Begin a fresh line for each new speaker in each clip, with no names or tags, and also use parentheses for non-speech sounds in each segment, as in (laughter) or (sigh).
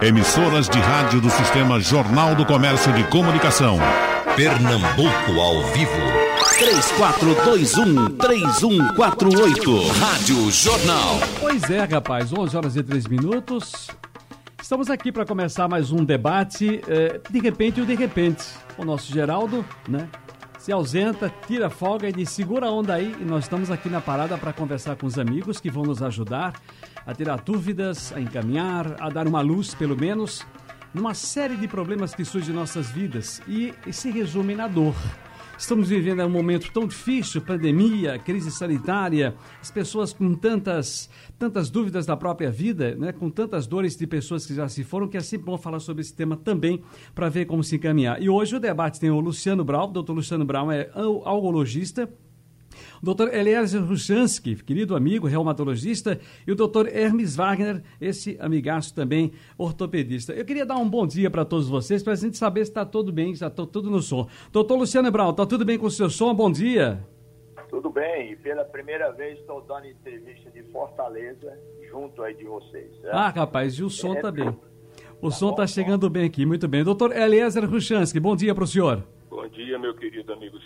Emissoras de rádio do Sistema Jornal do Comércio de Comunicação.
Pernambuco ao vivo.
3421-3148.
Rádio Jornal.
Pois é, rapaz, 11 horas e 3 minutos. Estamos aqui para começar mais um debate, eh, de repente ou de repente. O nosso Geraldo, né? Se ausenta, tira folga e diz: segura a onda aí. E nós estamos aqui na parada para conversar com os amigos que vão nos ajudar a tirar dúvidas, a encaminhar, a dar uma luz, pelo menos, numa série de problemas que surgem em nossas vidas e, e se resume na dor. Estamos vivendo um momento tão difícil, pandemia, crise sanitária, as pessoas com tantas, tantas dúvidas da própria vida, né, com tantas dores de pessoas que já se foram, que é sempre bom falar sobre esse tema também para ver como se encaminhar. E hoje o debate tem o Luciano Brown, o doutor Luciano Brown é algologista, o doutor Eliezer Ruchansky, querido amigo, reumatologista, e o doutor Hermes Wagner, esse amigaço também, ortopedista. Eu queria dar um bom dia para todos vocês, para a gente saber se está tudo bem, se está tudo no som. Doutor Luciano Brown, está tudo bem com o seu som? Bom dia.
Tudo bem, e pela primeira vez estou dando entrevista de Fortaleza junto aí de vocês.
Certo? Ah, rapaz, e o som é, também. O tá som está chegando bem aqui, muito bem. Doutor Eliezer Ruchansky, bom dia para o senhor.
Bom dia, meu querido amigo.
Tá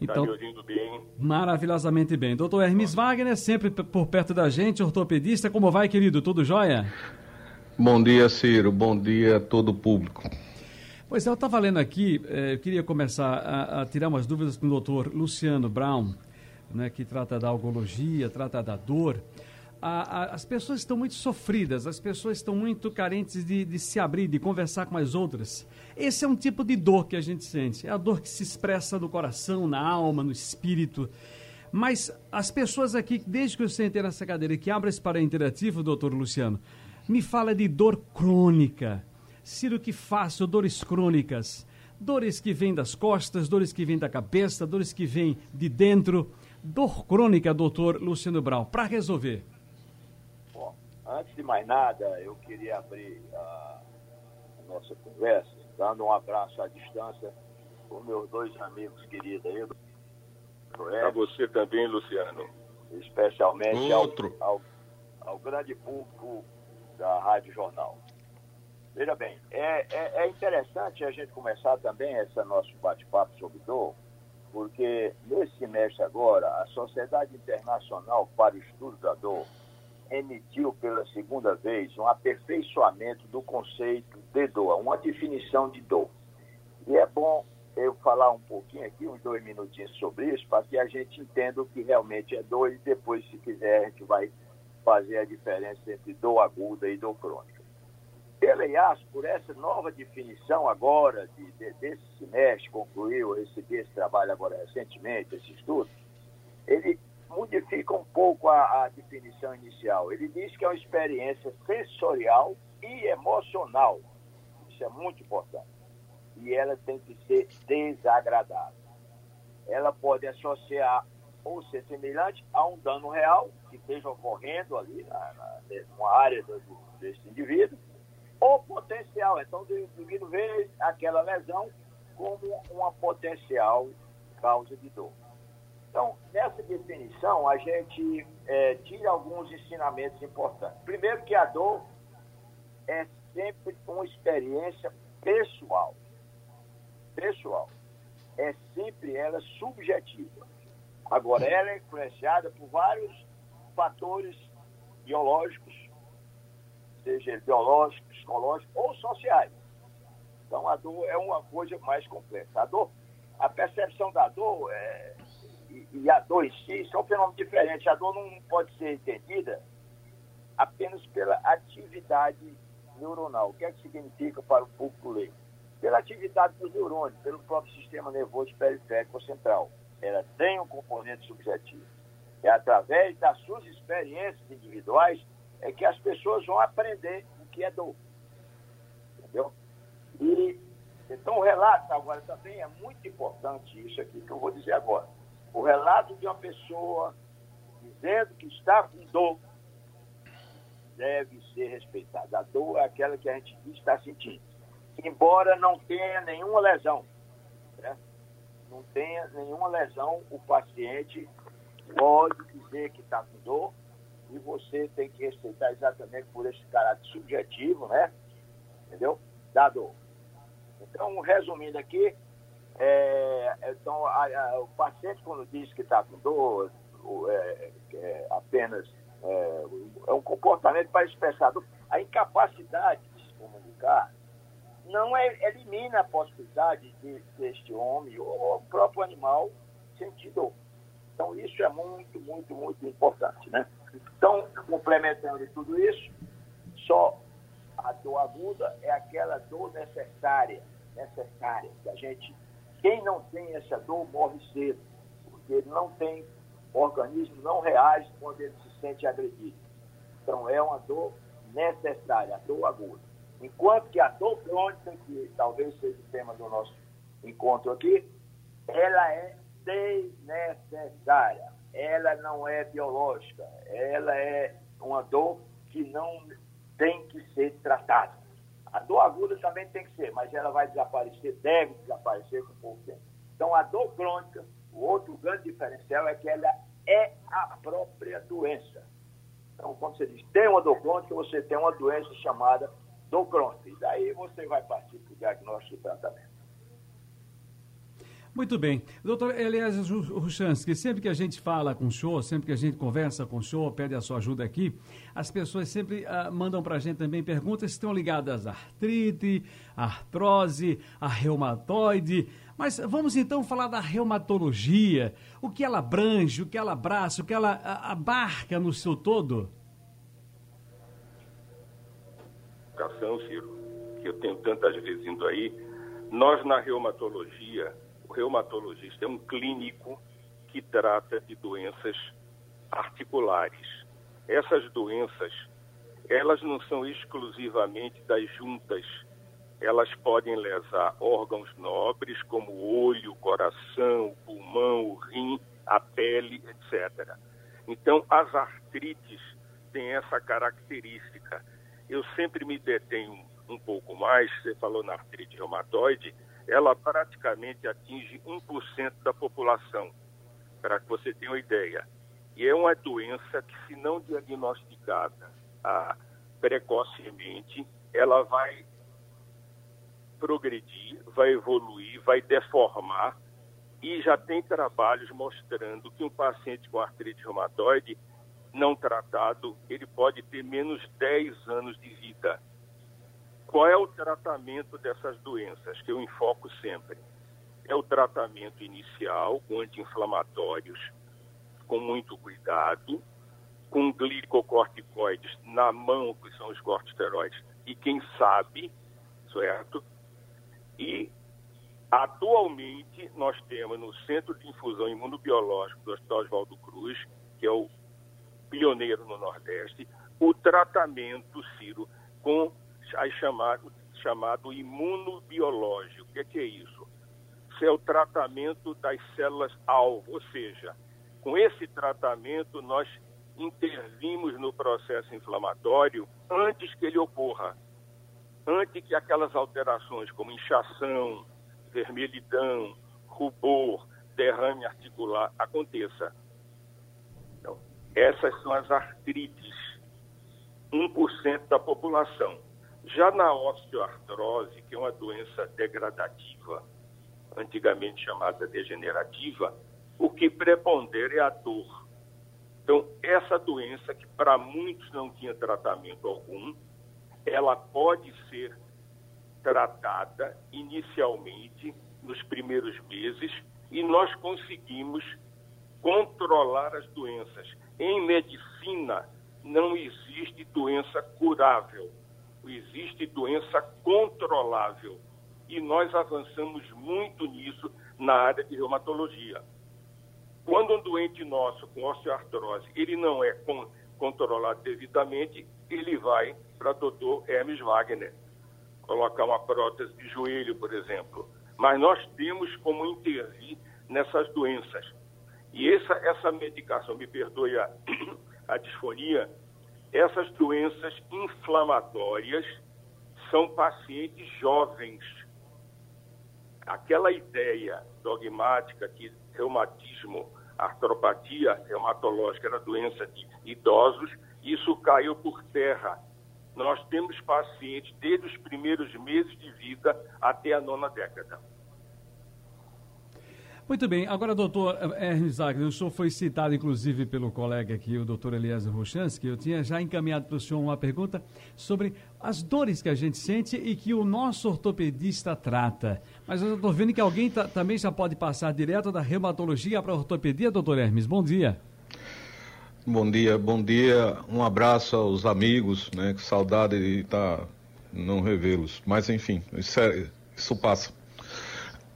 então, tá me ouvindo bem? Maravilhosamente bem. Doutor Hermes Wagner, sempre por perto da gente, ortopedista. Como vai, querido? Tudo jóia?
Bom dia, Ciro. Bom dia a todo o público.
Pois é, eu estava lendo aqui, eh, eu queria começar a, a, tirar umas dúvidas com o doutor Luciano Brown, né, que trata da algologia, trata da dor a, a, as pessoas estão muito sofridas, as pessoas estão muito carentes de, de, se abrir, de conversar com as outras. Esse é um tipo de dor que a gente sente. É a dor que se expressa no coração, na alma, no espírito. Mas as pessoas aqui, desde que eu sentei nessa cadeira, que abre esse para interativo, doutor Luciano, me fala de dor crônica. Ciro, que faço? Dores crônicas. Dores que vêm das costas, dores que vêm da cabeça, dores que vêm de dentro. Dor crônica, doutor Luciano Brau, para resolver.
Antes de mais nada, eu queria abrir a, a nossa conversa, dando um abraço à distância para meus dois amigos queridos aí.
Para você também, Luciano.
Especialmente ao, ao, ao, grande público da Rádio Jornal. Veja bem, é, é, é interessante a gente começar também esse nosso bate-papo sobre dor, porque nesse semestre agora, a Sociedade Internacional para o Estudo da Dor emitiu pela segunda vez um aperfeiçoamento do conceito de dor, uma definição de dor. E é bom eu falar um pouquinho aqui, uns dois minutinhos sobre isso, para que a gente entenda o que realmente é dor e depois, se quiser, a gente vai fazer a diferença entre dor aguda e dor crônica. Pela por essa nova definição agora, de, de, desse semestre, concluiu, recebi esse trabalho agora recentemente, esse estudo, ele modifica um pouco a, a, definição inicial. Ele diz que é uma experiência sensorial e emocional. Isso é muito importante. E ela tem que ser desagradável. Ela pode associar ou ser semelhante a um dano real que esteja ocorrendo ali na, na, área do, desse indivíduo, ou potencial. Então, o indivíduo vê aquela lesão como uma potencial causa de dor. Então, nessa definição, a gente é, tira alguns ensinamentos importantes. Primeiro, que a dor é sempre uma experiência pessoal. Pessoal. É sempre ela subjetiva. Agora, ela é influenciada por vários fatores biológicos, seja biológicos, psicológicos ou sociais. Então, a dor é uma coisa mais complexa. A dor, a percepção da dor é, e, a dor em si são fenômenos diferentes. A dor não pode ser entendida apenas pela atividade neuronal. O que é que significa para o público leigo? Pela atividade dos neurônios, pelo próprio sistema nervoso periférico central. Ela tem um componente subjetivo. É através das suas experiências individuais é que as pessoas vão aprender o que é dor. Entendeu? E então o relato agora também é muito importante isso aqui que eu vou dizer agora o relato de uma pessoa dizendo que está com dor deve ser respeitado. A dor é aquela que a gente está sentindo. Embora não tenha nenhuma lesão. Né? Não tenha nenhuma lesão, o paciente pode dizer que está com dor e você tem que respeitar exatamente por esse caráter subjetivo, né? entendeu? Da dor. Então, resumindo aqui, é, então, a, a, o paciente, quando diz que está com dor, é, é apenas é, é, um comportamento para expressar dor. A incapacidade de se comunicar não é, elimina a possibilidade de, este homem ou o próprio animal sentir dor. Então, isso é muito, muito, muito importante. Né? Então, complementando tudo isso, só a dor aguda é aquela dor necessária, necessária, que a gente, quem não tem essa dor morre cedo, porque ele não tem, o organismo não reage quando ele se sente agredido. Então, é uma dor necessária, a dor aguda. Enquanto que a dor crônica, que talvez seja o tema do nosso encontro aqui, ela é desnecessária. Ela não é biológica. Ela é uma dor que não tem que ser tratada. A dor aguda também tem que ser, mas ela vai desaparecer, deve desaparecer com pouco tempo. Então, a dor crônica, o outro grande diferencial é que ela é a própria doença. Então, quando você diz tem uma dor crônica, você tem uma doença chamada dor crônica. E daí você vai partir para o diagnóstico e tratamento.
Muito bem. Doutor Elias Ruchansky, sempre que a gente fala com o senhor, sempre que a gente conversa com o senhor, pede a sua ajuda aqui, as pessoas sempre uh, mandam para a gente também perguntas que estão ligadas à artrite, à artrose, à reumatoide. Mas vamos então falar da reumatologia, o que ela abrange, o que ela abraça, o que ela uh, abarca no seu todo?
Ciro, que eu tenho tantas vezes indo aí, nós na reumatologia reumatologista é um clínico que trata de doenças articulares. Essas doenças, elas não são exclusivamente das juntas. Elas podem lesar órgãos nobres como o olho, o coração, o pulmão, o rim, a pele, etc. Então, as artrites têm essa característica. Eu sempre me detenho um pouco mais, você falou na artrite reumatoide, ela praticamente atinge 1% da população, para que você tenha uma ideia. E é uma doença que, se não diagnosticada ah, precocemente, ela vai progredir, vai evoluir, vai deformar e já tem trabalhos mostrando que um paciente com artrite reumatoide não tratado, ele pode ter menos 10 anos de vida. Qual é o tratamento dessas doenças que eu enfoco sempre? É o tratamento inicial com anti-inflamatórios, com muito cuidado, com glicocorticoides na mão, que são os corticosteroides, e quem sabe, certo? E atualmente nós temos no Centro de Infusão Imunobiológico do Hospital Oswaldo Cruz, que é o pioneiro no Nordeste, o tratamento, Ciro, com aí chamado, chamado imunobiológico. O que é, que é isso? Isso é o tratamento das células-alvo, ou seja, com esse tratamento nós intervimos no processo inflamatório antes que ele ocorra, antes que aquelas alterações como inchação, vermelhidão, rubor, derrame articular aconteça. Então, essas são as artrites, 1% da população. Já na osteoartrose, que é uma doença degradativa, antigamente chamada degenerativa, o que prepondera é a dor. Então, essa doença, que para muitos não tinha tratamento algum, ela pode ser tratada inicialmente nos primeiros meses e nós conseguimos controlar as doenças. Em medicina, não existe doença curável existe doença controlável. E nós avançamos muito nisso na área de reumatologia. Quando um doente nosso com osteoartrose, ele não é con controlado devidamente, ele vai para doutor Hermes Wagner, colocar uma prótese de joelho, por exemplo. Mas nós temos como intervir nessas doenças. E essa, essa medicação, me perdoe a, (coughs) a disfonia, essas doenças inflamatórias são pacientes jovens. Aquela ideia dogmática que reumatismo, artropatia reumatológica era doença de idosos, isso caiu por terra. Nós temos pacientes desde os primeiros meses de vida até a nona década.
Muito bem, agora, doutor Hermes Wagner, o senhor foi citado, inclusive, pelo colega aqui, o doutor Eliezer Rochansky. Eu tinha já encaminhado para o senhor uma pergunta sobre as dores que a gente sente e que o nosso ortopedista trata. Mas eu estou vendo que alguém também já pode passar direto da reumatologia para a ortopedia, doutor Hermes. Bom dia.
Bom dia, bom dia. Um abraço aos amigos, né? Que saudade de estar tá, não revê-los. Mas enfim, isso, é, isso passa.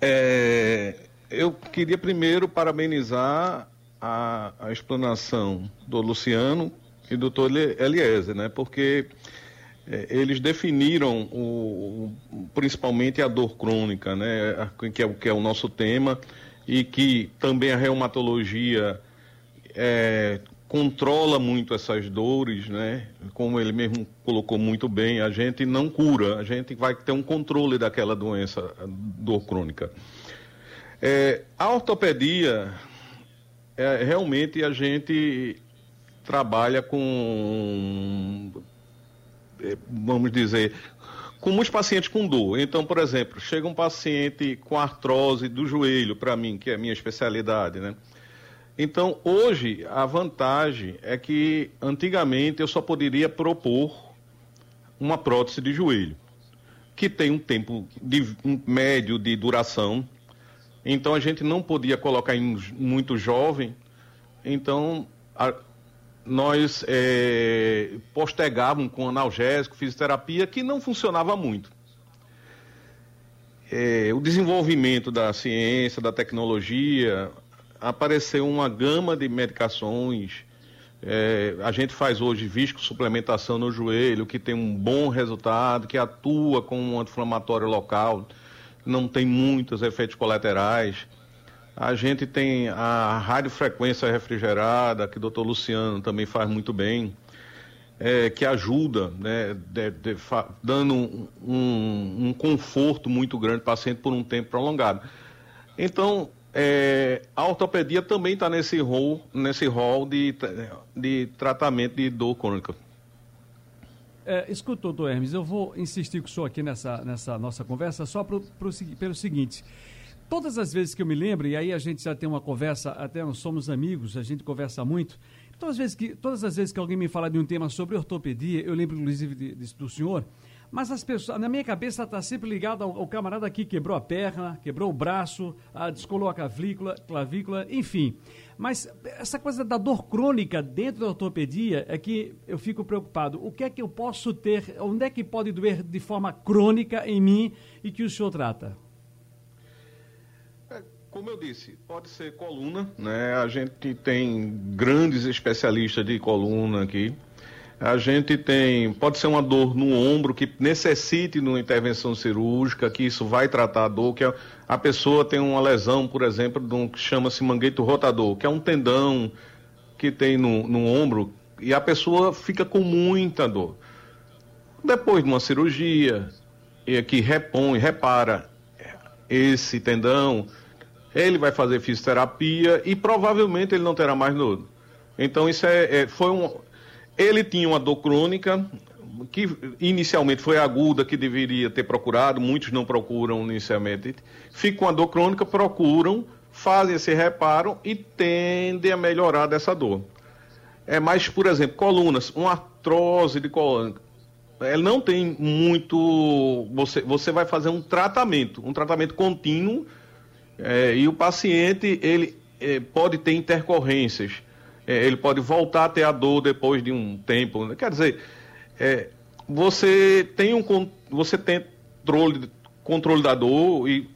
É, eu queria primeiro parabenizar a, a explanação do Luciano e do doutor Eliezer, né? Porque é, eles definiram o, principalmente a dor crônica, né? Que é, que é o nosso tema e que também a reumatologia é, controla muito essas dores, né? Como ele mesmo colocou muito bem, a gente não cura, a gente vai ter um controle daquela doença, dor crônica. É, a ortopedia, é, realmente a gente trabalha com, é, vamos dizer, com muitos pacientes com dor. Então, por exemplo, chega um paciente com artrose do joelho, para mim, que é a minha especialidade, né? Então, hoje, a vantagem é que antigamente eu só poderia propor uma prótese de joelho, que tem um tempo de, um médio de duração então a gente não podia colocar em muito jovem. Então a, nós é, postergávamos com analgésico, fisioterapia, que não funcionava muito. É, o desenvolvimento da ciência, da tecnologia, apareceu uma gama de medicações. É, a gente faz hoje visco suplementação no joelho, que tem um bom resultado, que atua como um anti-inflamatório local não tem muitos efeitos colaterais. A gente tem a radiofrequência refrigerada, que o doutor Luciano também faz muito bem, é, que ajuda, né, de, de, dando um, um, conforto muito grande para o paciente por um tempo prolongado. Então, é, a ortopedia também está nesse rol, nesse rol de, de tratamento de dor crônica.
É, escuta, doutor Hermes, eu vou insistir com o senhor aqui nessa, nessa nossa conversa só pro, pro, pelo seguinte. Todas as vezes que eu me lembro, e aí a gente já tem uma conversa, até nós somos amigos, a gente conversa muito. Todas as vezes que, todas as vezes que alguém me fala de um tema sobre ortopedia, eu lembro inclusive de, de, do senhor, mas as pessoas, na minha cabeça está sempre ligado ao, ao, camarada que quebrou a perna, quebrou o braço, descolou a clavícula, clavícula, enfim. Mas essa coisa da dor crônica dentro da ortopedia é que eu fico preocupado. O que é que eu posso ter, onde é que pode doer de forma crônica em mim e que o senhor trata?
É, como eu disse, pode ser coluna, né? A gente tem grandes especialistas de coluna aqui. A gente tem, pode ser uma dor no ombro que necessite de uma intervenção cirúrgica, que isso vai tratar a dor, que a, a pessoa tem uma lesão, por exemplo, de um, que chama-se mangueito rotador, que é um tendão que tem no, no ombro e a pessoa fica com muita dor. Depois de uma cirurgia, e que repõe, repara esse tendão, ele vai fazer fisioterapia e provavelmente ele não terá mais dor. Então isso é, é foi um ele tinha uma dor crônica, que inicialmente foi aguda, que deveria ter procurado, muitos não procuram inicialmente. Fica com a dor crônica, procuram, fazem esse reparo e tendem a melhorar dessa dor. É mais, por exemplo, colunas, uma artrose de coluna. Ela não tem muito. Você, você vai fazer um tratamento, um tratamento contínuo, é, e o paciente ele é, pode ter intercorrências ele pode voltar a ter a dor depois de um tempo. Né? Quer dizer, é, você tem um você tem controle, controle da dor e,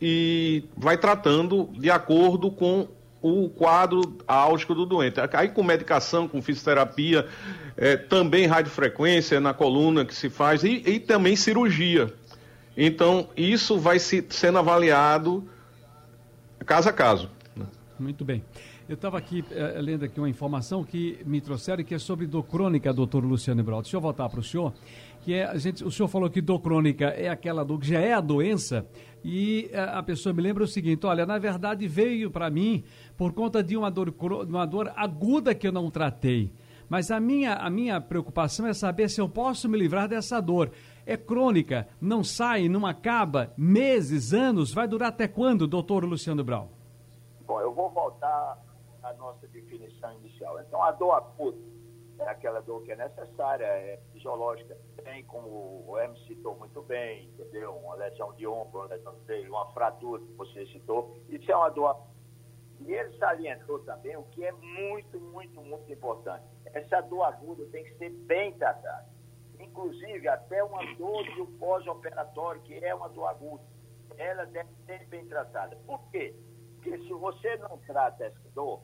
e vai tratando de acordo com o quadro álgico do doente. Aí com medicação, com fisioterapia, é, também radiofrequência na coluna que se faz e, e também cirurgia. Então, isso vai se, sendo avaliado caso a caso.
Muito bem. Eu estava aqui é, lendo aqui uma informação que me trouxeram que é sobre dor crônica, doutor Luciano Brau. Deixa eu voltar para o senhor, que é, a gente, o senhor falou que dor crônica é aquela dor que já é a doença, e a, eh, a pessoa me lembra o seguinte, olha, na verdade veio para mim por conta de uma dor, uma dor aguda que eu não tratei. Mas a minha, a minha preocupação é saber se eu posso me livrar dessa dor. É crônica, não sai, não acaba, meses, anos, vai durar até quando, doutor Luciano Brau?
Bom, eu vou voltar à nossa definição inicial. Então, a dor aguda é aquela dor que é necessária, é fisiológica, tem, como o M citou muito bem, entendeu? Uma lesão de ombro, uma lesão de uma fratura que você citou. Isso é uma dor e ele salientou também o que é muito, muito, muito importante. Essa dor aguda tem que ser bem tratada. Inclusive, até uma dor do pós-operatório, que é uma dor aguda, ela deve ser bem tratada. Por quê? Porque se você não trata essa dor,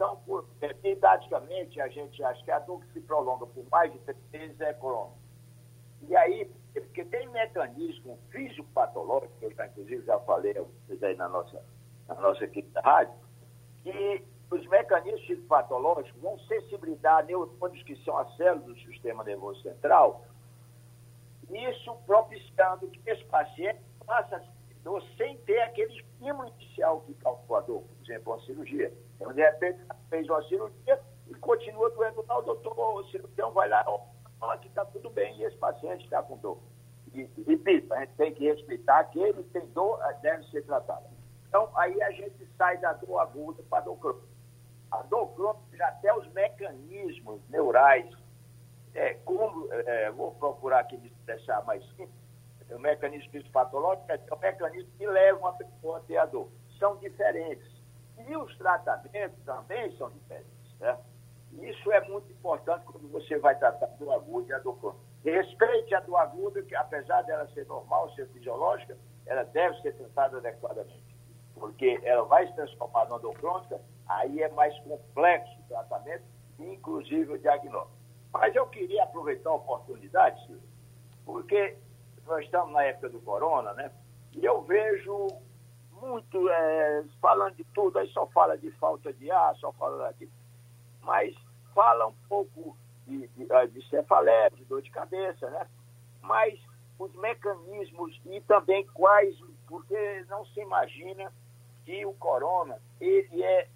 então, por, é, didaticamente, a gente acha que a dor que se prolonga por mais de três meses é crônica. E aí, porque tem mecanismo físico-patológico, que eu já, inclusive já falei a vocês aí na nossa, na nossa equipe da rádio, que os mecanismos patológicos vão sensibilizar neurônios que são as células do sistema nervoso central, isso propiciando que esse paciente faça dor sem ter aquele estímulo inicial que causa a dor, por exemplo, uma cirurgia. Então, de repente, fez uma cirurgia e continua doendo, não, doutor, o cirurgião vai lá, fala que está tudo bem e esse paciente está com dor. E, repito, a gente tem que respeitar que ele tem dor, deve ser tratado. Então, aí a gente sai da dor aguda para a dor crônica. A dor crônica já tem os mecanismos neurais, é, como, é, vou procurar aqui me deixar mais simples, o mecanismo fisiopatológico é o mecanismo que leva uma pessoa a ter a dor. São diferentes. E os tratamentos também são diferentes. Né? Isso é muito importante quando você vai tratar a dor aguda e a dor crônica. Respeite a dor aguda, que apesar dela ser normal, ser fisiológica, ela deve ser tratada adequadamente porque ela vai se transformar numa dor crônica, aí é mais complexo o tratamento, inclusive o diagnóstico. Mas eu queria aproveitar a oportunidade, Silvio, porque nós estamos na época do corona, né? E eu vejo muito é, falando de tudo, aí só fala de falta de ar, só fala daqui. Mas fala um pouco de, de, de cefaleia, de dor de cabeça, né? Mas os mecanismos e também quais, porque não se imagina que o corona ele é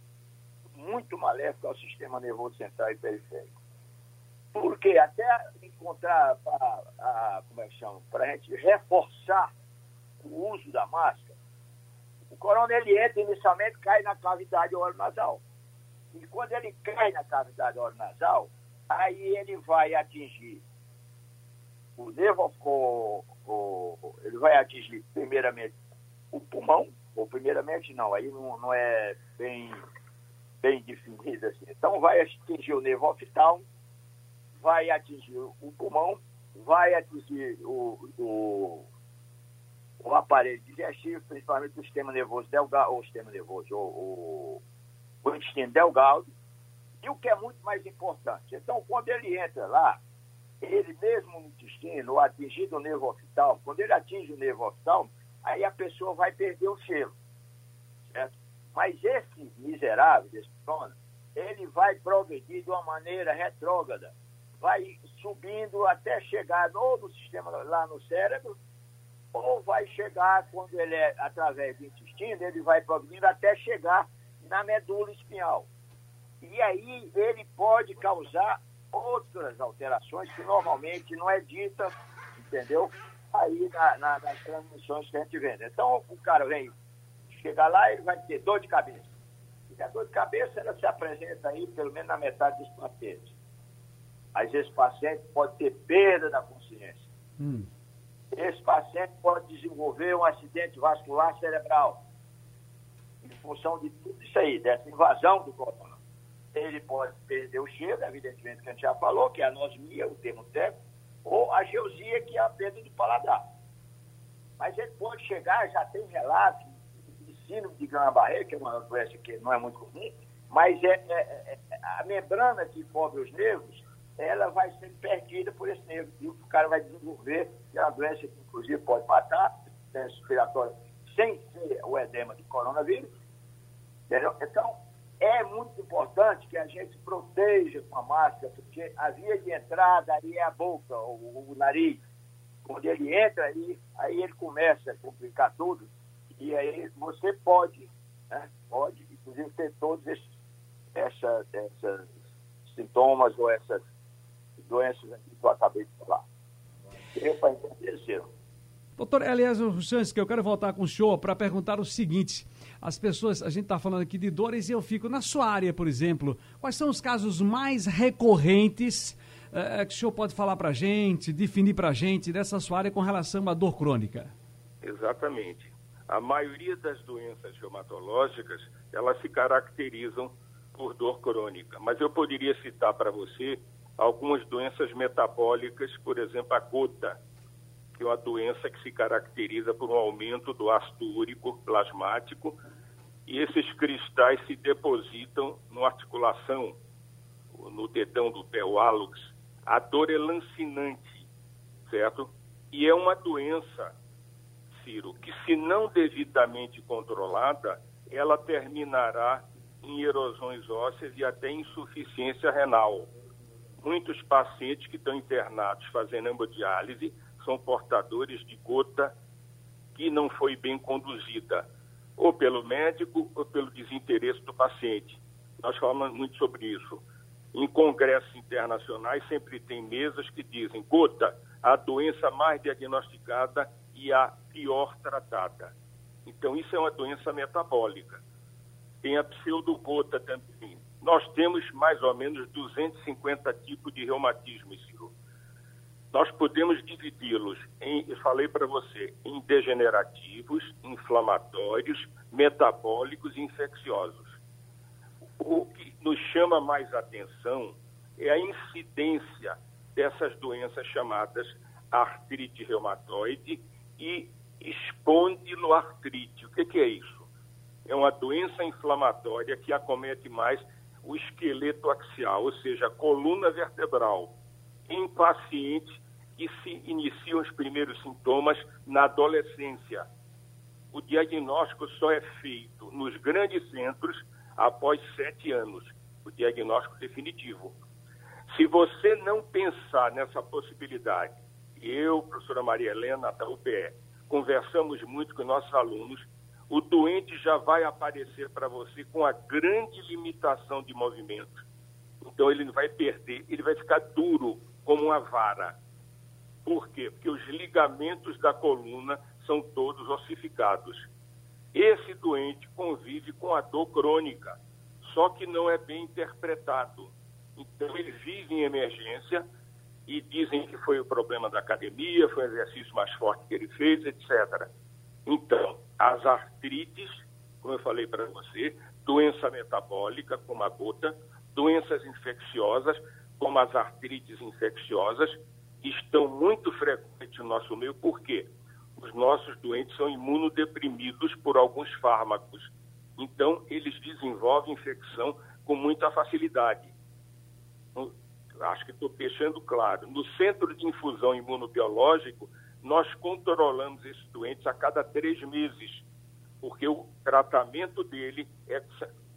muito maléfico ao sistema nervoso central e periférico. Porque até encontrar, a, a, como é que chama, para a gente reforçar o uso da máscara, o corona ele entra inicialmente, cai na cavidade oro-nasal. E quando ele cai na cavidade oro-nasal, aí ele vai atingir o nervo, o, o, ele vai atingir primeiramente o pulmão, ou primeiramente não, aí não, não é bem, bem definido assim. Então vai atingir o nervo oftalmo, vai atingir o pulmão, vai atingir o, o, o aparelho digestivo, principalmente o sistema nervoso delgado, ou o sistema nervoso, ou, o, o intestino delgado, e o que é muito mais importante. Então, quando ele entra lá, ele mesmo no intestino, atingido o nervo oftalmo, quando ele atinge o nervo oftalmo, aí a pessoa vai perder o cheiro. Certo? Mas esse miserável, esse corona, ele vai progredir de uma maneira retrógrada, vai subindo até chegar ou no sistema lá no cérebro, ou vai chegar, quando ele é através do intestino, ele vai progredindo até chegar na medula espinhal. E aí ele pode causar outras alterações que normalmente não é dita, entendeu? aí na, na, nas transmissões que a gente vê. Então, o cara vem, chega lá, ele vai ter dor de cabeça. E a dor de cabeça, ela se apresenta aí, pelo menos na metade dos pacientes. Mas esse paciente pode ter perda da consciência. Hum. Esse paciente pode desenvolver um acidente vascular cerebral. Em função de tudo isso aí, dessa invasão do corona. Ele pode perder o cheiro, evidentemente, que a gente já falou, que é a anosmia, o termo técnico ou a geosia, que é a perda do paladar. Mas ele pode chegar, já tem relatos de síndrome de Guillain-Barré, que é uma doença que não é muito comum, mas é, é, é, a membrana que cobre os nervos, ela vai ser perdida por esse nervo. E o cara vai desenvolver, é uma doença que inclusive pode matar, doença respiratória, sem ser o edema de coronavírus. Entendeu? Então, é muito importante que a gente proteja com a máscara, porque a via de entrada aí é a boca, o, o nariz. Quando ele entra aí, aí ele começa a complicar tudo. E aí você pode, né, pode, inclusive, ter todas essas, essas sintomas ou essas doenças que eu acabei de falar. Eu para entender, Ciro.
Doutor Eliezer Ruchansky, eu quero voltar com o senhor para perguntar o seguinte. As pessoas, a gente está falando aqui de dores e eu fico na sua área, por exemplo. Quais são os casos mais recorrentes é, que o senhor pode falar para a gente, definir para a gente dessa sua área com relação à dor crônica?
Exatamente. A maioria das doenças reumatológicas, elas se caracterizam por dor crônica. Mas eu poderia citar para você algumas doenças metabólicas, por exemplo, a gota, que é uma doença que se caracteriza por um aumento do ácido úrico plasmático, e esses cristais se depositam na articulação, no dedão do pé, o hálux. A dor é lancinante, certo? E é uma doença, Ciro, que se não devidamente controlada, ela terminará em erosões ósseas e até insuficiência renal. Muitos pacientes que estão internados fazendo hemodiálise são portadores de gota que não foi bem conduzida, ou pelo médico ou pelo desinteresse do paciente. Nós falamos muito sobre isso. Em congressos internacionais sempre tem mesas que dizem gota, a doença mais diagnosticada e a pior tratada. Então isso é uma doença metabólica. Tem a pseudogota também. Nós temos mais ou menos 250 tipos de reumatismo, Ciro. Nós podemos dividi-los, em, eu falei para você, em degenerativos, inflamatórios, metabólicos e infecciosos. O que nos chama mais atenção é a incidência dessas doenças chamadas artrite reumatoide e espondiloartrite. O que, que é isso? é uma doença inflamatória que acomete mais o esqueleto axial, ou seja, a coluna vertebral, em pacientes que se iniciam os primeiros sintomas na adolescência. O diagnóstico só é feito nos grandes centros após sete anos, o diagnóstico definitivo. Se você não pensar nessa possibilidade, eu, professora Maria Helena, da UPE, conversamos muito com nossos alunos o doente já vai aparecer para você com a grande limitação de movimento. Então ele vai perder, ele vai ficar duro como uma vara. Por quê? Porque os ligamentos da coluna são todos ossificados. Esse doente convive com a dor crônica, só que não é bem interpretado. Então ele vive em emergência e dizem que foi o problema da academia, foi o exercício mais forte que ele fez, etc. Então, as artrites, como eu falei para você, doença metabólica, como a gota, doenças infecciosas, como as artrites infecciosas, estão muito frequentes no nosso meio, por quê? Os nossos doentes são imunodeprimidos por alguns fármacos. Então, eles desenvolvem infecção com muita facilidade. Acho que estou deixando claro. No centro de infusão imunobiológico, nós controlamos esses doentes a cada três meses, porque o tratamento dele é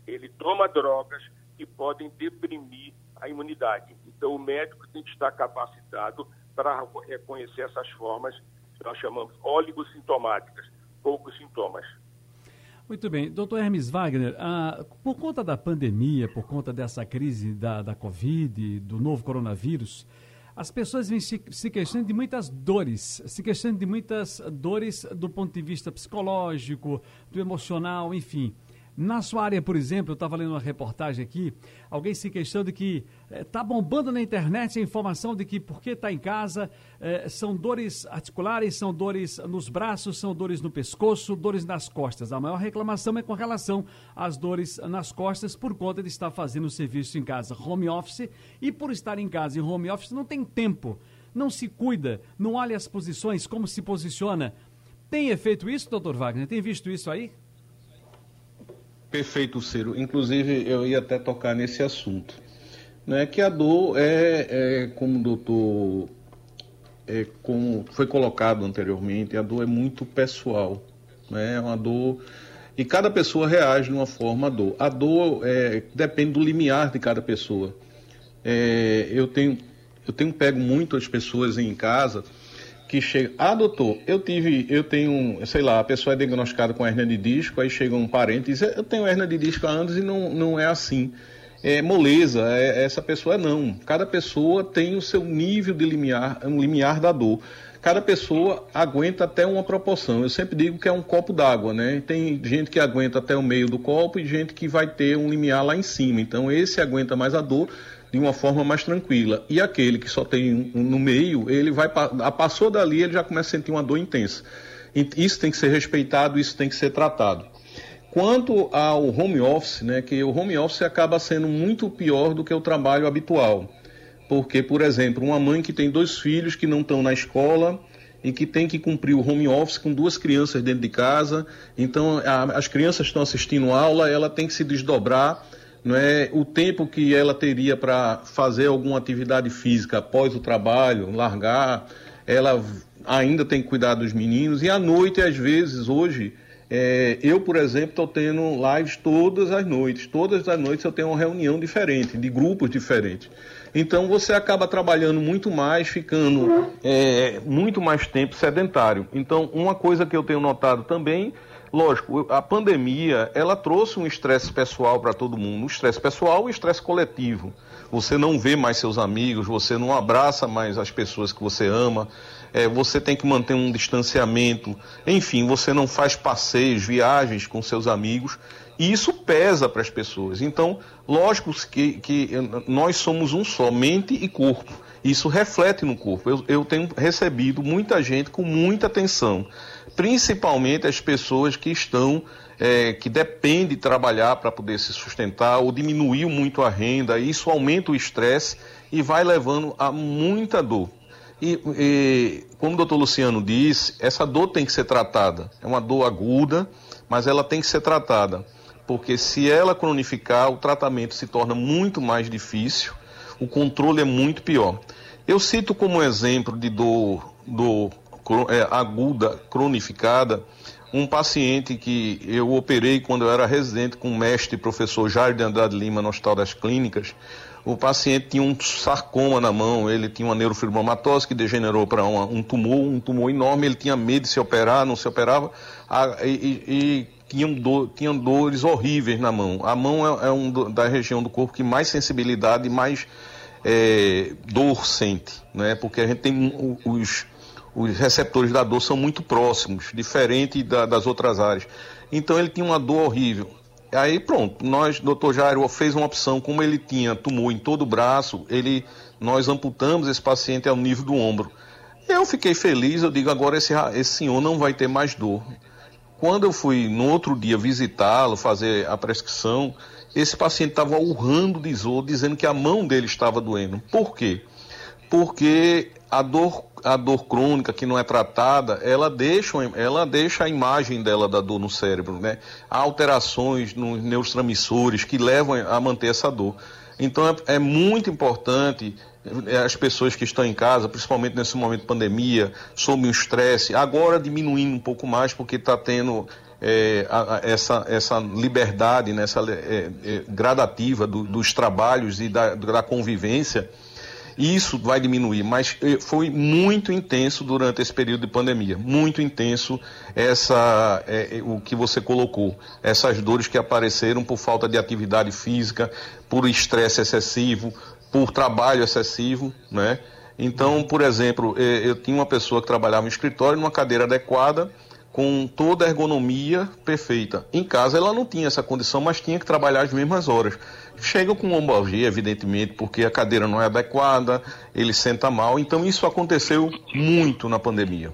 ele toma drogas que podem deprimir a imunidade. Então, o médico tem que estar capacitado para reconhecer essas formas que nós chamamos oligossintomáticas, poucos sintomas.
Muito bem. Doutor Hermes Wagner, ah, por conta da pandemia, por conta dessa crise da, da Covid, do novo coronavírus, as pessoas vêm se, se questionando de muitas dores, se questionando de muitas dores do ponto de vista psicológico, do emocional, enfim. Na sua área, por exemplo, eu estava lendo uma reportagem aqui, alguém se queixando que está eh, bombando na internet a informação de que porque está em casa eh, são dores articulares, são dores nos braços, são dores no pescoço, dores nas costas. A maior reclamação é com relação às dores nas costas por conta de estar fazendo o serviço em casa home office e por estar em casa em home office não tem tempo, não se cuida, não olha as posições, como se posiciona. Tem efeito isso, doutor Wagner? Tem visto isso aí?
Perfeito, Ciro. Inclusive, eu ia até tocar nesse assunto. Né, que a dor é, é como o doutor é, como foi colocado anteriormente, a dor é muito pessoal. Né, é uma dor. E cada pessoa reage de uma forma à dor. A dor é, depende do limiar de cada pessoa. É, eu, tenho, eu tenho pego muito as pessoas em casa que chega, ah, doutor, eu tive, eu tenho, sei lá, a pessoa é diagnosticada com hernia de disco, aí chega um parente e diz, eu tenho hernia de disco há anos e não, não é assim. é, moleza, é, essa pessoa é não. Cada pessoa tem o seu nível de limiar, um limiar da dor. Cada pessoa aguenta até uma proporção. Eu sempre digo que é um copo d'água, né? Tem gente que aguenta até o meio do copo e gente que vai ter um limiar lá em cima. Então esse aguenta mais a dor de uma forma mais tranquila. E aquele que só tem um no meio, ele vai passou dali, ele já começa a sentir uma dor intensa. Isso tem que ser respeitado, isso tem que ser tratado. Quanto ao home office, né, que o home office acaba sendo muito pior do que o trabalho habitual. Porque, por exemplo, uma mãe que tem dois filhos que não estão na escola e que tem que cumprir o home office com duas crianças dentro de casa, então a, as crianças estão assistindo aula, ela tem que se desdobrar não é o tempo que ela teria para fazer alguma atividade física após o trabalho, largar, ela ainda tem que cuidar dos meninos e à noite às vezes hoje é, eu, por exemplo, estou tendo lives todas as noites. Todas as noites eu tenho uma reunião diferente, de grupos diferentes. Então você acaba trabalhando muito mais, ficando é, muito mais tempo sedentário. Então, uma coisa que eu tenho notado também, lógico, a pandemia ela trouxe um estresse pessoal para todo mundo, um estresse pessoal e um estresse coletivo. Você não vê mais seus amigos, você não abraça mais as pessoas que você ama é, você tem que manter um distanciamento, enfim, você não faz passeios, viagens com seus amigos, e isso pesa para as pessoas. Então, lógico que, que nós somos um só, mente e corpo. Isso reflete no corpo. Eu, eu tenho recebido muita gente com muita atenção, principalmente as pessoas que estão é, que dependem de trabalhar para poder se sustentar ou diminuiu muito a renda, isso aumenta o estresse e vai levando a muita dor. E, e, como o doutor Luciano disse, essa dor tem que ser tratada. É uma dor aguda, mas ela tem que ser tratada. Porque se ela cronificar, o tratamento se torna muito mais difícil, o controle é muito pior. Eu cito como exemplo de dor, dor é, aguda, cronificada, um paciente que eu operei quando eu era residente com o mestre professor Jair de Andrade Lima no Hospital das Clínicas, o paciente tinha um sarcoma na mão, ele tinha uma neurofibromatose que degenerou para um tumor, um tumor enorme, ele tinha medo de se operar, não se operava, a, e, e do, dores horríveis na mão. A mão é, é um da região do corpo que mais sensibilidade e mais é, dor sente, né? porque a gente tem os, os receptores da dor são muito próximos, diferente da, das outras áreas. Então ele tinha uma dor horrível. Aí pronto, nós, doutor Jairo, fez uma opção, como ele tinha tumor em todo o braço, ele, nós amputamos esse paciente ao nível do ombro. Eu fiquei feliz, eu digo, agora esse, esse senhor não vai ter mais dor. Quando eu fui no outro dia visitá-lo, fazer a prescrição, esse paciente estava urrando de dor, dizendo que a mão dele estava doendo. Por quê? Porque a dor, a dor crônica que não é tratada, ela deixa, ela deixa a imagem dela da dor no cérebro, né? Há alterações nos neurotransmissores que levam a manter essa dor. Então é, é muito importante é, as pessoas que estão em casa, principalmente nesse momento de pandemia, sob o estresse, agora diminuindo um pouco mais porque está tendo é, a, a, essa, essa liberdade, né, essa é, gradativa do, dos trabalhos e da, da convivência isso vai diminuir, mas eh, foi muito intenso durante esse período de pandemia, muito intenso essa é, o que você colocou, essas dores que apareceram por falta de atividade física, por estresse excessivo, por trabalho excessivo, né? Então, por exemplo, eu tinha uma pessoa que trabalhava no escritório numa cadeira adequada, com toda a ergonomia perfeita. Em casa ela não tinha essa condição, mas tinha que trabalhar as mesmas horas. Chega com lombalgia, evidentemente, porque a cadeira não é adequada, ele senta mal. Então isso aconteceu muito na pandemia.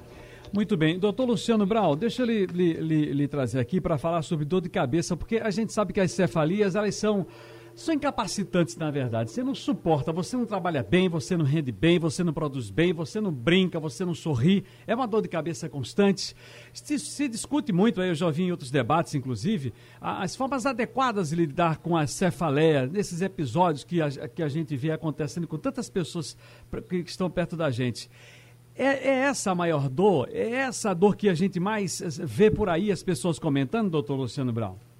Muito bem. Doutor Luciano Brau, deixa eu lhe, trazer aqui para falar sobre dor de cabeça, porque a gente sabe que as cefalias, elas são são incapacitantes, na verdade. Você não suporta, você não trabalha bem, você não rende bem, você não produz bem, você não brinca, você não sorri. É uma dor de cabeça constante. Se, se discute muito, eu já vi em outros debates, inclusive, as formas adequadas de lidar com a cefaleia, nesses episódios que a, que a gente vê acontecendo com tantas pessoas que estão perto da gente. É, é, essa a maior dor? É essa a dor que a gente mais vê por aí as pessoas comentando, doutor Luciano Brown?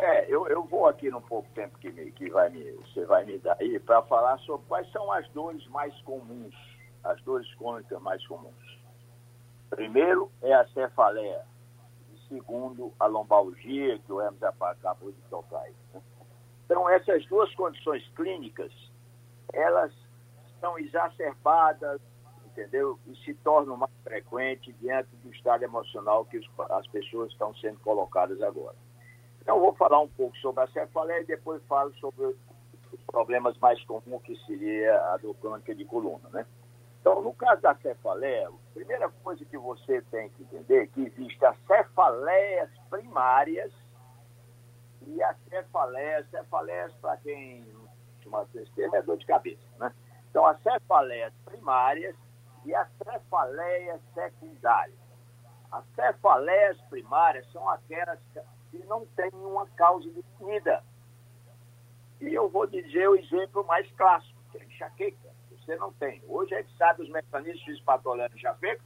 É, eu, eu vou aqui no pouco tempo que, me, que vai me, você vai me dar aí para falar sobre quais são as dores mais comuns, as dores crônicas mais comuns. Primeiro é a cefaleia. Segundo, a lombalgia, que o Hermes acabou de tocar aí. Né? Então, essas duas condições clínicas, elas são exacerbadas, entendeu? E se tornam mais frequentes diante do estado emocional que as pessoas estão sendo colocadas agora. Então, vou falar um pouco sobre a cefaleia e depois falo sobre os problemas mais comuns, que seria a dor crônica de coluna, né? Então, no caso da cefaleia, a primeira coisa que você tem que entender é que existem as cefaleias primárias e as cefaleias, cefaleias, para quem chama esse termo, é dor de cabeça, né? Então, as cefaleias primárias e as cefaleias secundárias. As cefaleias primárias são aquelas que não têm uma causa definida. E eu vou dizer o exemplo mais clássico, que é enxaqueca. Você não tem. Hoje a gente sabe os mecanismos patológicos de enxaqueca,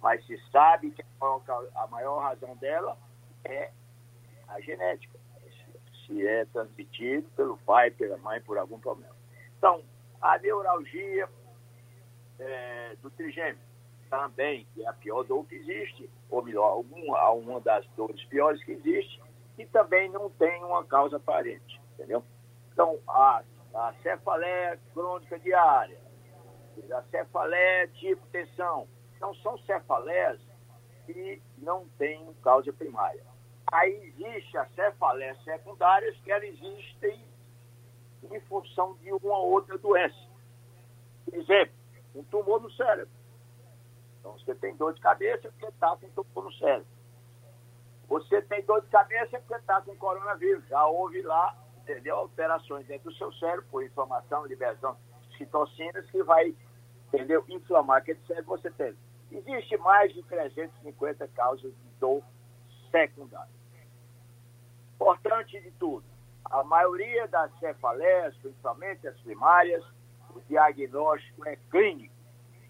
mas se sabe que a maior, razão dela é a genética. Se é transmitido pelo pai, pela mãe, por algum problema. Então, a neuralgia é, do trigêmeo também, é a pior dor que existe, ou melhor, uma, uma das dores piores que existe, e também não tem uma causa aparente, entendeu? Então, a, a cefaleia crônica diária, a cefaleia tipo tensão, então são cefaleias que não têm causa primária. Aí existe as cefaleias secundárias que elas existem em função de uma outra doença. Por exemplo, um tumor no cérebro. Então você tem dor de cabeça porque está com tumor no cérebro. Você tem dor de cabeça porque está com coronavírus. Já houve lá, entendeu? Alterações dentro do seu cérebro por inflamação, liberação de citocinas que vai, entendeu? Inflamar aquele cérebro você tem. Existe mais de 350 causas de dor secundária. Importante de tudo, a maioria das cefaleias, principalmente as primárias, o diagnóstico é clínico.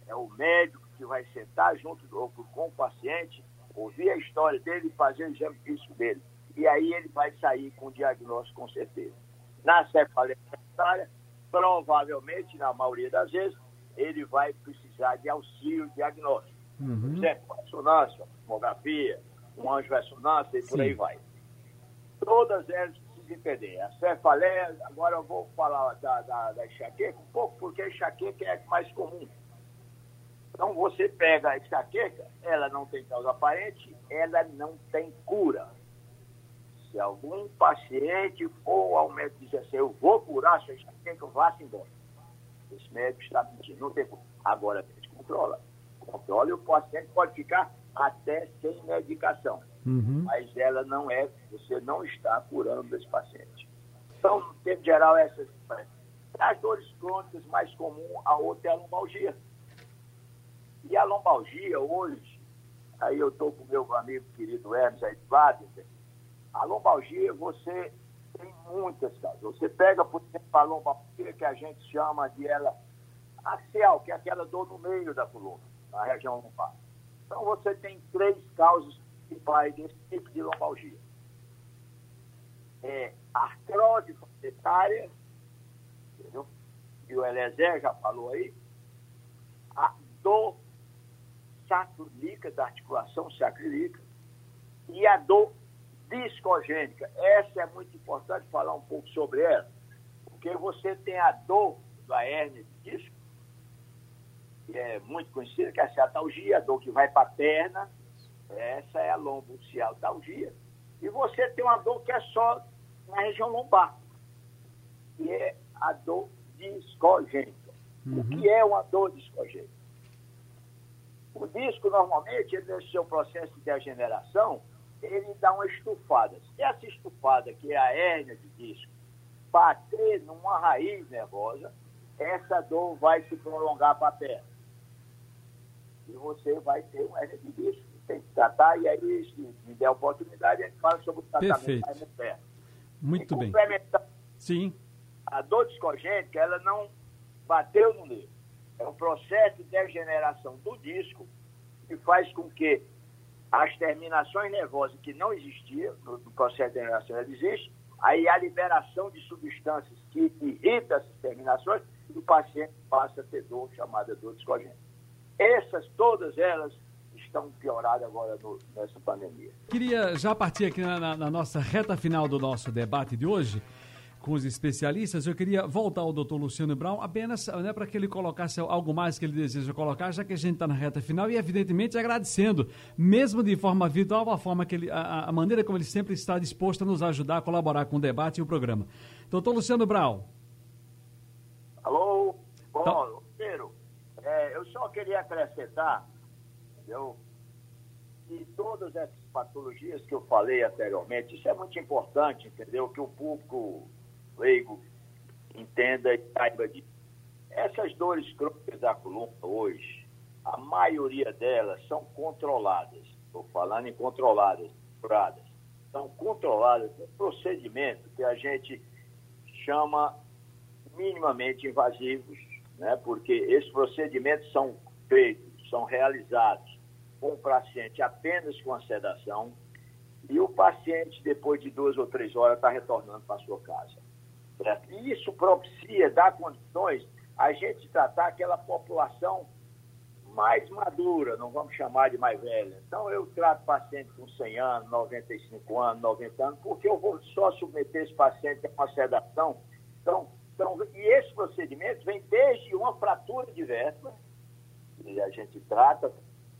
É o médico que vai sentar junto com o paciente, ouvir a história dele e fazer o exame físico dele. E aí ele vai sair com o diagnóstico com certeza. Na cefaleia secundária, provavelmente, na maioria das vezes, ele vai precisar de auxílio diagnóstico. Uhum. Por exemplo, ressonância, tomografia, um anjo ressonância e Sim. por aí vai. Todas elas entender. A cefaleia, agora eu vou falar da, da, da enxaqueca um pouco, porque a enxaqueca é a mais comum. Então você pega a enxaqueca, ela não tem causa aparente, ela não tem cura. Se algum paciente for ao médico e dizer assim, eu vou curar sua enxaqueca, vá-se embora. Esse médico está mentindo, não tem cura. Agora a gente controla. Controla e o paciente pode ficar até sem medicação. Uhum. Mas ela não é, você não está curando esse paciente. Então, no tempo geral, essas as dores crônicas mais comuns, a outra é a lombalgia. E a lombalgia hoje, aí eu estou com o meu amigo querido Hermes aí do lado, a lombalgia você tem muitas causas. Você pega, por exemplo, a lombalgia que a gente chama de ela axial, que é aquela dor no meio da coluna, na região lombar. Então você tem três causas principais desse tipo de lombalgia. É artrose planetária, entendeu? E o Eliezer já falou aí, a dor sacroiliaca, da articulação sacroiliaca, e a dor discogênica. Essa é muito importante falar um pouco sobre ela, porque você tem a dor da hérnia de disco, que é muito conhecida, que é a ciatalgia, a dor que vai para a perna, essa é a lombo-ciatalgia. E você tem uma dor que é só na região lombar, que é a dor discogênica. Uhum. O que é uma dor discogênica? O disco, normalmente, ele, nesse seu processo de degeneração, ele dá uma estufada. Se essa estufada, que é a hérnia de disco, bater numa raiz nervosa, essa dor vai se prolongar para a perna e você vai ter um hernia de disco. Tem que tratar, e aí, se me der a oportunidade, a gente fala sobre o tratamento
da hernia Muito e, bem. Sim.
A dor discogênica, ela não bateu no nervo. É um processo de degeneração do disco que faz com que as terminações nervosas que não existiam no, processo de degeneração, ela existe, aí a liberação de substâncias que irritam essas terminações e o paciente passa a ter dor chamada dor discogênica. Essas, todas elas, estão pioradas agora no, nessa pandemia.
Queria já partir aqui na, na, nossa reta final do nosso debate de hoje com os especialistas, eu queria voltar ao doutor Luciano Brown apenas né, para que ele colocasse algo mais que ele deseja colocar, já que a gente está na reta final e, evidentemente, agradecendo, mesmo de forma virtual, a, forma que ele, a, a maneira como ele sempre está disposto a nos ajudar a colaborar com o debate e o programa. Doutor Luciano Brown.
Alô? Bom, tá. É, eu só queria acrescentar, entendeu? E todas essas patologias que eu falei anteriormente, isso é muito importante, entendeu? Que o público leigo entenda e saiba disso. Essas dores crônicas da coluna hoje, a maioria delas são controladas. Estou falando em controladas, curadas. São controladas com procedimento que a gente chama minimamente invasivos, né? porque esses procedimentos são feitos, são realizados com o paciente apenas com a sedação e o paciente, depois de duas ou três horas, está retornando para sua casa. E isso propicia, dá condições a gente tratar aquela população mais madura, não vamos chamar de mais velha. Então, eu trato paciente com 100 anos, 95 anos, 90 anos, porque eu vou só submeter esse paciente a uma sedação. Então, então e esse procedimento vem desde uma fratura diversa, e a gente trata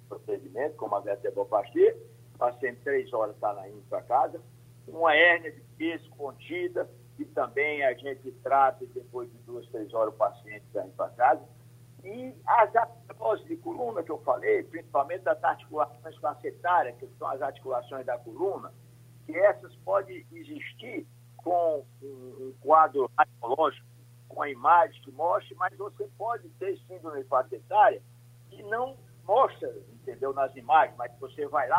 procedimento, como a vertebroplastia, o paciente três horas está indo para casa, uma hérnia de disco contida, que também a gente trata e depois de duas, três horas o paciente indo para casa. E as artroses de coluna que eu falei, principalmente das articulações facetárias, que são as articulações da coluna, que essas podem existir com um, quadro radiológico, com a imagem que mostre, mas você pode ter síndrome facetária e não mostra, entendeu, nas imagens, mas você vai lá,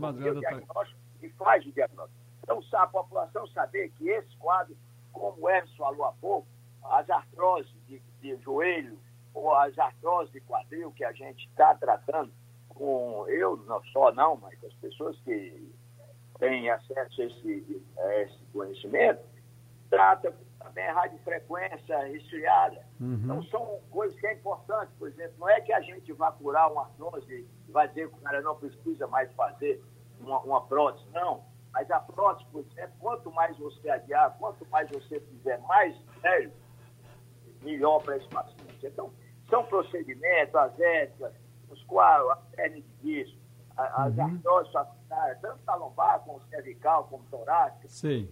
faz o diagnóstico e faz o diagnóstico. Então, a população saber que esse quadro, como o Emerson falou há pouco, as artroses de, de joelho ou as artroses de quadril que a gente está tratando com, eu não só não, mas as pessoas que têm acesso a esse, a esse conhecimento, trata também radiofrequência resfriada. Uhum. Então, são coisas que é importante, por exemplo. Não é que a gente vá curar uma artrose e vai dizer que o cara não precisa mais fazer uma, uma prótese, não. Mas a por exemplo, quanto mais você adiar, quanto mais você fizer mais sério, melhor para esse paciente. Então, são procedimentos, as éticas, os quais, a perna de disco, as uhum. artroses faciais, tanto a lombar como cervical, como torácica.
Sim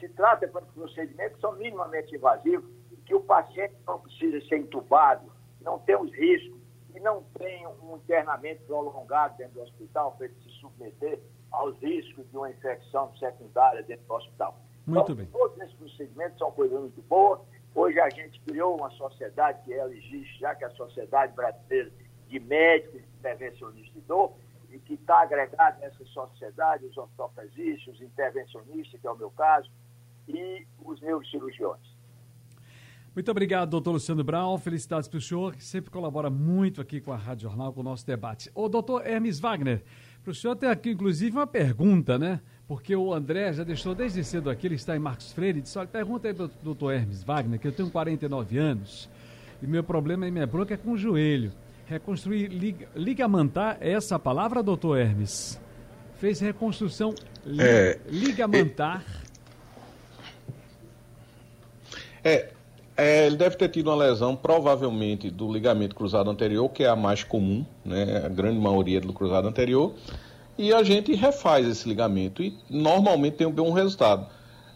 se trata de procedimentos que são minimamente invasivos, que o paciente não precisa ser entubado, não tem os riscos e não tem um internamento prolongado dentro do hospital para ele se submeter aos riscos de uma infecção secundária dentro do hospital.
Muito
então,
bem.
Todos esses procedimentos são coisas muito boas. Hoje a gente criou uma sociedade que ela existe, já que é a Sociedade Brasileira de Médicos Intervencionistas de Dor, e que está agregada nessa sociedade os ortopedistas, os intervencionistas, que é o meu caso, e os neurocirurgiões.
Muito obrigado, doutor Luciano Brown. Felicidades para o senhor, que sempre colabora muito aqui com a Rádio Jornal, com o nosso debate. O doutor Hermes Wagner, para o senhor tem aqui, inclusive, uma pergunta, né? Porque o André já deixou desde cedo aqui, ele está em Marcos Freire, e disse, olha, pergunta aí para o doutor Hermes Wagner, que eu tenho 49 anos, e meu problema e minha bronca é com o joelho. Reconstruir, lig, ligamentar, é essa palavra, doutor Hermes? Fez reconstrução li, é, ligamentar... É
é, é, ele deve ter tido uma lesão, provavelmente, do ligamento cruzado anterior, que é a mais comum, né? A grande maioria do cruzado anterior. E a gente refaz esse ligamento e normalmente tem um bom resultado.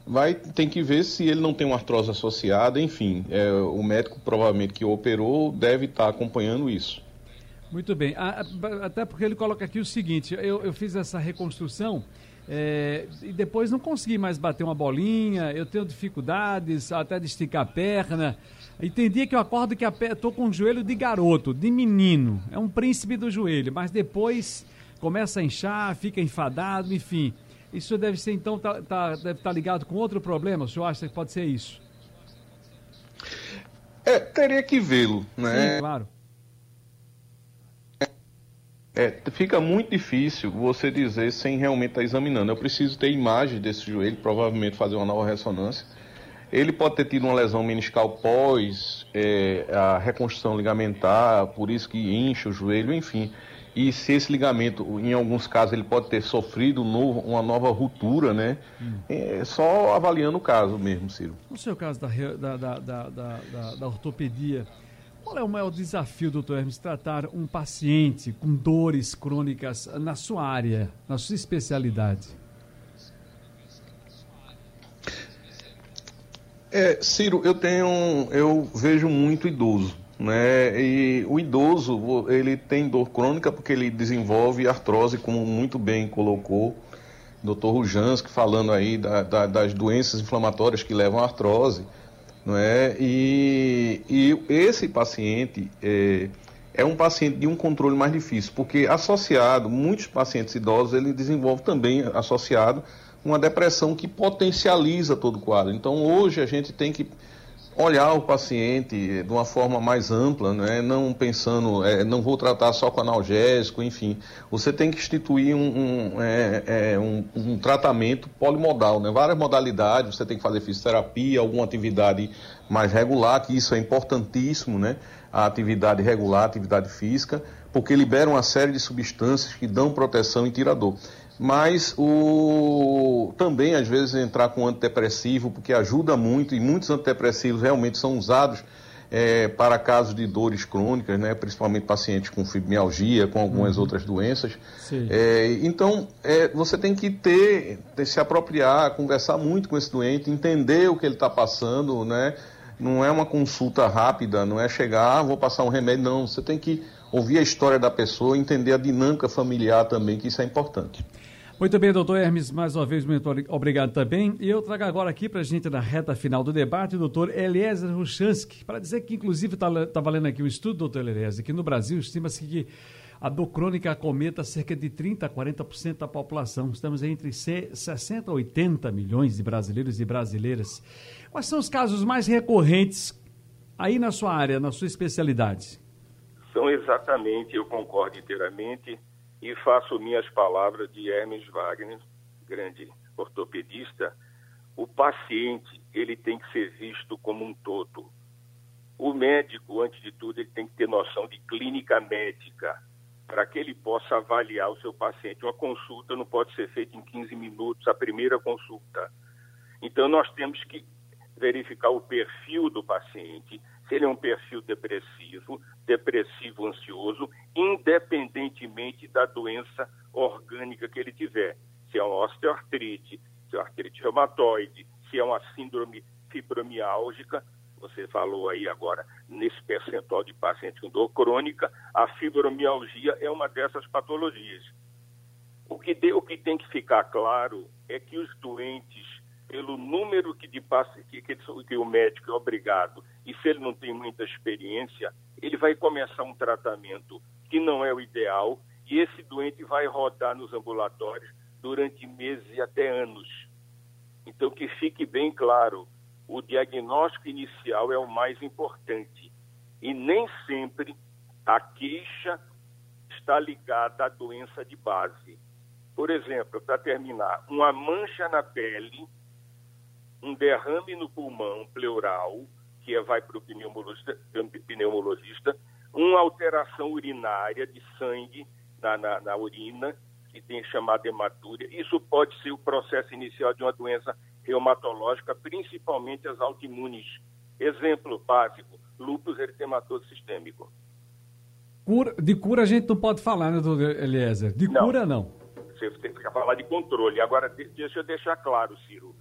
Vai, tem que ver se ele não tem uma artrose associada, enfim. É, o médico provavelmente que operou deve estar acompanhando isso.
Muito bem. Até porque ele coloca aqui o seguinte: eu, eu fiz essa reconstrução é, e depois não consegui mais bater uma bolinha, eu tenho dificuldades até de esticar a perna. E tem dia que eu acordo que estou com o joelho de garoto, de menino. É um príncipe do joelho, mas depois começa a inchar, fica enfadado, enfim. Isso deve ser, então, tá, tá, deve estar tá ligado com outro problema? O senhor acha que pode ser isso?
É, teria que vê-lo, né?
Sim, claro.
É, fica muito difícil você dizer sem realmente estar tá examinando. Eu preciso ter imagem desse joelho, provavelmente fazer uma nova ressonância. Ele pode ter tido uma lesão meniscal pós é, a reconstrução ligamentar, por isso que incha o joelho, enfim. e se esse ligamento, em alguns casos, ele pode ter sofrido um novo, uma nova ruptura, né? Hum. É só avaliando o caso mesmo, Ciro.
No seu caso da, da, da, da ortopedia, qual é o maior desafio, doutor Hermes, tratar um paciente com dores crônicas na sua área, na sua especialidade?
É, Ciro, eu tenho, eu vejo muito idoso, né? E o idoso, ele tem dor crônica porque ele desenvolve artrose, como muito bem colocou o Dr. Rujanski, falando aí da, da, das doenças inflamatórias que levam à artrose, não é? E, e esse paciente é, é um paciente de um controle mais difícil, porque associado, muitos pacientes idosos, ele desenvolve também associado uma depressão que potencializa todo o quadro. Então, hoje a gente tem que olhar o paciente de uma forma mais ampla, né? não pensando, é, não vou tratar só com analgésico, enfim. Você tem que instituir um, um, é, é, um, um tratamento polimodal, né? várias modalidades, você tem que fazer fisioterapia, alguma atividade mais regular, que isso é importantíssimo, né? a atividade regular, a atividade física, porque libera uma série de substâncias que dão proteção e tira dor mas o também às vezes entrar com antidepressivo, porque ajuda muito, e muitos antidepressivos realmente são usados é, para casos de dores crônicas, né, principalmente pacientes com fibromialgia, com algumas uhum. outras doenças. É, então, é, você tem que ter, ter, se apropriar, conversar muito com esse doente, entender o que ele está passando, né? Não é uma consulta rápida, não é chegar, ah, vou passar um remédio, não. Você tem que ouvir a história da pessoa, entender a dinâmica familiar também, que isso é importante.
Muito bem, doutor Hermes, mais uma vez, muito obrigado também. E eu trago agora aqui para a gente, na reta final do debate, o doutor Eliezer Ruchansky, para dizer que, inclusive, está tá valendo aqui um estudo, doutor Eliezer, que no Brasil estima-se que a dor crônica acometa cerca de 30% a 40% da população. Estamos entre 60 a 80 milhões de brasileiros e brasileiras. Quais são os casos mais recorrentes aí na sua área, na sua especialidade?
São exatamente, eu concordo inteiramente, e faço minhas palavras de Hermes Wagner, grande ortopedista, o paciente ele tem que ser visto como um todo. O médico, antes de tudo, ele tem que ter noção de clínica médica para que ele possa avaliar o seu paciente. Uma consulta não pode ser feita em 15 minutos, a primeira consulta. Então, nós temos que verificar o perfil do paciente, ele é um perfil depressivo, depressivo ansioso, independentemente da doença orgânica que ele tiver. Se é uma osteoartrite, se é uma artrite reumatoide, se é uma síndrome fibromiálgica, você falou aí agora nesse percentual de pacientes com dor crônica, a fibromialgia é uma dessas patologias. O que, de, o que tem que ficar claro é que os doentes pelo número que de que, que, que o médico é obrigado, e se ele não tem muita experiência, ele vai começar um tratamento que não é o ideal, e esse doente vai rodar nos ambulatórios durante meses e até anos. Então, que fique bem claro, o diagnóstico inicial é o mais importante. E nem sempre a queixa está ligada à doença de base. Por exemplo, para terminar, uma mancha na pele um derrame no pulmão pleural, que é, vai para o pneumologista, pneumologista, uma alteração urinária de sangue na, na, na urina, que tem chamada hematúria. Isso pode ser o processo inicial de uma doença reumatológica, principalmente as autoimunes. Exemplo básico, lúpus eritematoso sistêmico.
Cura, de cura a gente não pode falar, né, doutor Eliezer? De não. cura, não.
Você tem que falar de controle. Agora, deixa eu deixar claro, Ciro.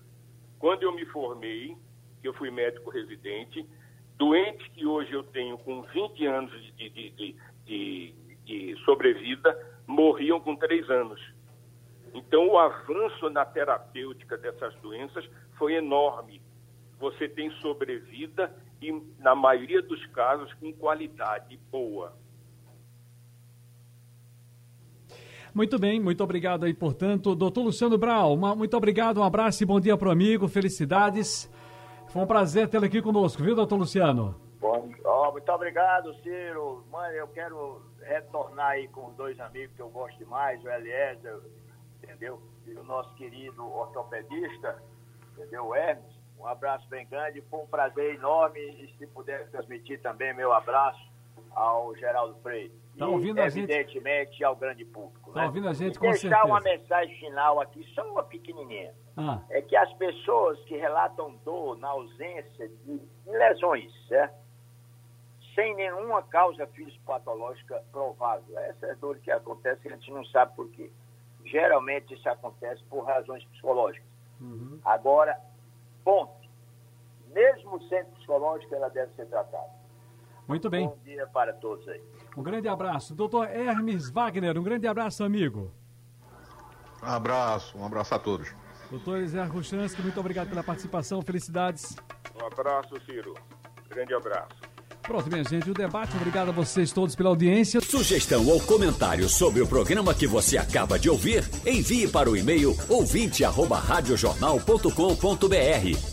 Quando eu me formei, que eu fui médico residente, doentes que hoje eu tenho com 20 anos de, de, de, de, de sobrevida morriam com 3 anos. Então, o avanço na terapêutica dessas doenças foi enorme. Você tem sobrevida e, na maioria dos casos, com qualidade boa.
Muito bem, muito obrigado aí, portanto. Doutor Luciano Brau, uma, muito obrigado, um abraço e bom dia para o amigo, felicidades. Foi um prazer tê-lo aqui conosco, viu, doutor Luciano?
Bom, oh, muito obrigado, Ciro. Mãe, eu quero retornar aí com dois amigos que eu gosto demais, o Eliezer, entendeu? E o nosso querido ortopedista, entendeu? O Hermes. Um abraço bem grande, foi um prazer enorme e se puder transmitir também meu abraço ao Geraldo Freire.
Tá ouvindo a
gente? Evidentemente ao grande público.
Tá
né?
ouvindo a gente
e
com
deixar
certeza.
uma mensagem final aqui, só uma pequenininha.
Ah.
É que as pessoas que relatam dor na ausência de lesões, certo? Sem nenhuma causa fisiopatológica provável. Essa é dor que acontece, a gente não sabe por quê. Geralmente isso acontece por razões psicológicas.
Uhum.
Agora, ponto. Mesmo sendo psicológica, ela deve ser tratada.
Muito bem.
Bom dia para todos aí.
Um grande abraço. Doutor Hermes Wagner, um grande abraço, amigo.
Um abraço, um abraço a todos.
Doutor Zé Ruchansky, muito obrigado pela participação, felicidades.
Um abraço, Ciro. Grande abraço.
Pronto, minha gente, o debate. Obrigado a vocês todos pela audiência.
Sugestão ou comentário sobre o programa que você acaba de ouvir, envie para o e-mail ouvinte@radiojornal.com.br